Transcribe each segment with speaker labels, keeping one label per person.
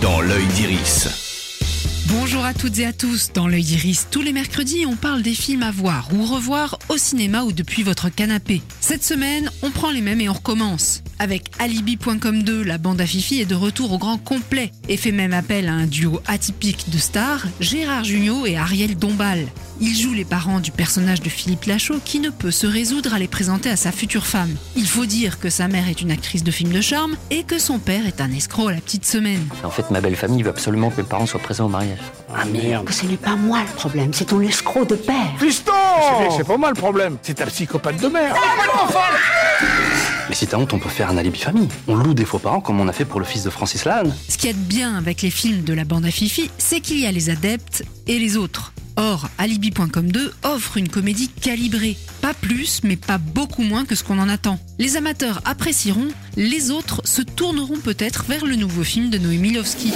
Speaker 1: dans l'œil d'Iris.
Speaker 2: Bonjour à toutes et à tous. Dans l'œil d'Iris, tous les mercredis, on parle des films à voir ou revoir au cinéma ou depuis votre canapé. Cette semaine, on prend les mêmes et on recommence. Avec Alibi.com 2, la bande à Fifi est de retour au grand complet et fait même appel à un duo atypique de stars, Gérard Jugnot et Ariel Dombal. Ils jouent les parents du personnage de Philippe Lachaud qui ne peut se résoudre à les présenter à sa future femme. Il faut dire que sa mère est une actrice de film de charme et que son père est un escroc à la petite semaine.
Speaker 3: En fait, ma belle famille veut absolument que mes parents soient présents au mariage.
Speaker 4: Ah merde. Ce n'est pas moi le problème, c'est ton escroc de père.
Speaker 5: Fiston C'est pas moi le problème, c'est ta psychopathe de mère.
Speaker 3: Mais si t'as honte, on peut faire un alibi famille. On loue des faux parents comme on a fait pour le fils de Francis Lalanne.
Speaker 2: Ce qu'il y bien avec les films de la bande à Fifi, c'est qu'il y a les adeptes et les autres. Or, Alibi.com 2 offre une comédie calibrée. Pas plus, mais pas beaucoup moins que ce qu'on en attend. Les amateurs apprécieront, les autres se tourneront peut-être vers le nouveau film de Noémie Lovski.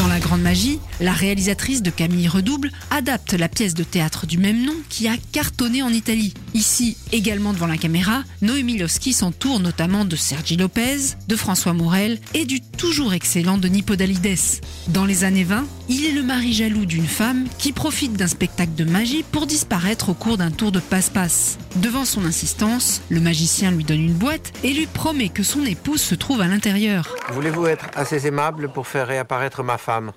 Speaker 2: Dans La Grande Magie, la réalisatrice de Camille Redouble adapte la pièce de théâtre du même nom qui a cartonné en Italie. Ici, également devant la caméra, Noémie Lovski s'entoure notamment de Sergi Lopez, de François Morel et du toujours excellent Denis Podalides. Dans les années 20, il est le mari jaloux d'une femme qui profite d'un spectacle de magie pour disparaître au cours d'un tour de passe-passe. Devant son insistance, le magicien lui donne une boîte et lui promet que son épouse se trouve à l'intérieur.
Speaker 6: Voulez-vous être assez aimable pour faire réapparaître ma femme?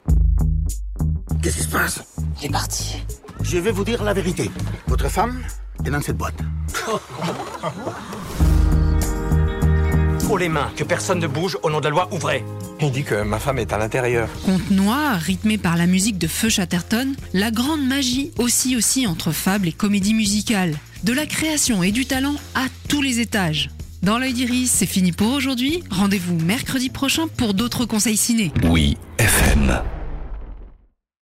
Speaker 5: Qu'est-ce qui se passe?
Speaker 4: Il est parti.
Speaker 5: Je vais vous dire la vérité. Votre femme est dans cette boîte.
Speaker 7: Haut les mains, que personne ne bouge, au nom de la loi, ouvrez
Speaker 6: Il dit que ma femme est à l'intérieur.
Speaker 2: Conte noir, rythmé par la musique de Feu Chatterton, la grande magie aussi aussi entre fable et comédie musicale. De la création et du talent à tous les étages. Dans l'œil d'Iris, c'est fini pour aujourd'hui. Rendez-vous mercredi prochain pour d'autres conseils ciné.
Speaker 1: Oui, FM.